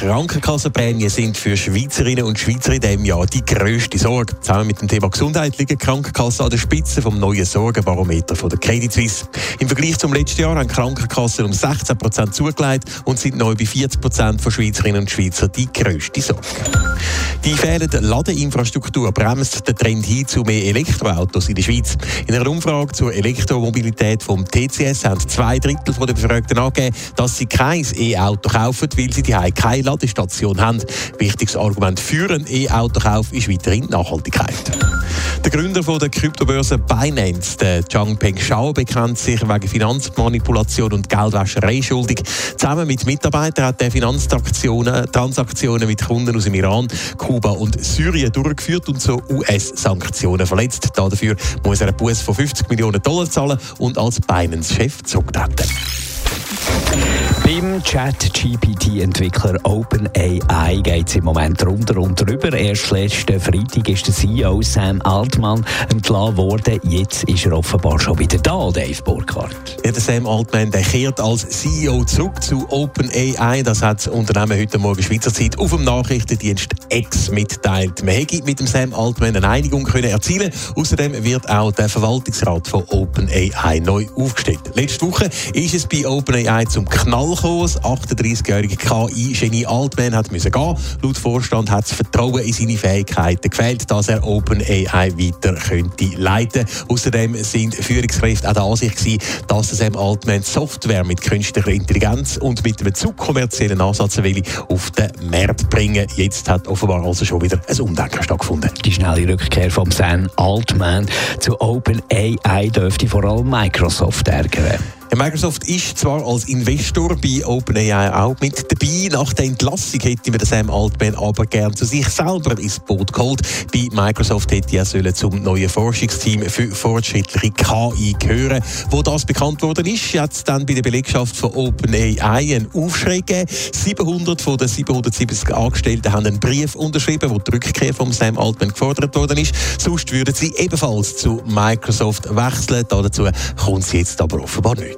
Krankenkassenprämien sind für Schweizerinnen und Schweizer in diesem Jahr die grösste Sorge. Zusammen mit dem Thema Gesundheit liegen Krankenkassen an der Spitze vom neuen Sorgenbarometer von der Credit Suisse. Im Vergleich zum letzten Jahr haben Krankenkassen um 16 Prozent zugelegt und sind neu bei 40 Prozent von Schweizerinnen und Schweizer die grösste Sorge. Die fehlende Ladeinfrastruktur bremst den Trend hin zu mehr Elektroautos in der Schweiz. In einer Umfrage zur Elektromobilität vom TCS haben zwei Drittel der Befragten angegeben, dass sie kein E-Auto kaufen, weil sie die keine Ladestation haben. Wichtiges Argument für einen E-Autokauf ist weiterhin Nachhaltigkeit. Der Gründer von der Kryptobörse Binance, der Changpeng Shao, bekennt sich wegen Finanzmanipulation und Geldwäscherei schuldig. Zusammen mit Mitarbeitern hat er Finanztransaktionen Transaktionen mit Kunden aus dem Iran, Kuba und Syrien durchgeführt und so US-Sanktionen verletzt. Dafür muss er einen Buß von 50 Millionen Dollar zahlen und als Binance-Chef zurücktreten. Chat-GPT-Entwickler OpenAI geht es im Moment runter und drüber. Erst letzten Freitag ist der CEO Sam Altman entlassen worden. Jetzt ist er offenbar schon wieder da, Dave Burkhardt. Ja, der Sam Altman der kehrt als CEO zurück zu OpenAI. Das hat das Unternehmen heute Morgen Schweizer Zeit auf dem Nachrichtendienst X mitteilt. Man hätte mit dem Sam Altman eine Einigung können erzielen Außerdem wird auch der Verwaltungsrat von OpenAI neu aufgestellt. Letzte Woche ist es bei OpenAI zum Knall gekommen. Das 38-jährige KI-Genie Altman hat müssen gehen. Laut Vorstand hat das Vertrauen in seine Fähigkeiten gefehlt, dass er OpenAI weiter könnte leiten. Außerdem sind Führungskräfte auch der Ansicht gewesen, dass Sam Altman Software mit künstlicher Intelligenz und mit einem zu kommerziellen Ansatz will auf den Markt bringen. Jetzt hat offenbar also schon wieder ein Umdenken stattgefunden. Die schnelle Rückkehr von Sam Altman zu OpenAI dürfte vor allem Microsoft ärgern. Microsoft ist zwar als Investor bei OpenAI auch mit dabei. Nach der Entlassung hätte man Sam Altman aber gern zu sich selber ins Boot geholt. Bei Microsoft hätte er sollen zum neuen Forschungsteam für fortschrittliche KI gehören. Wo das bekannt worden ist, hat es dann bei der Belegschaft von OpenAI einen Aufschrei gegeben. 700 von den 770 Angestellten haben einen Brief unterschrieben, wo die Rückkehr von Sam Altman gefordert worden ist. Sonst würden sie ebenfalls zu Microsoft wechseln. Dazu kommt es jetzt aber offenbar nicht.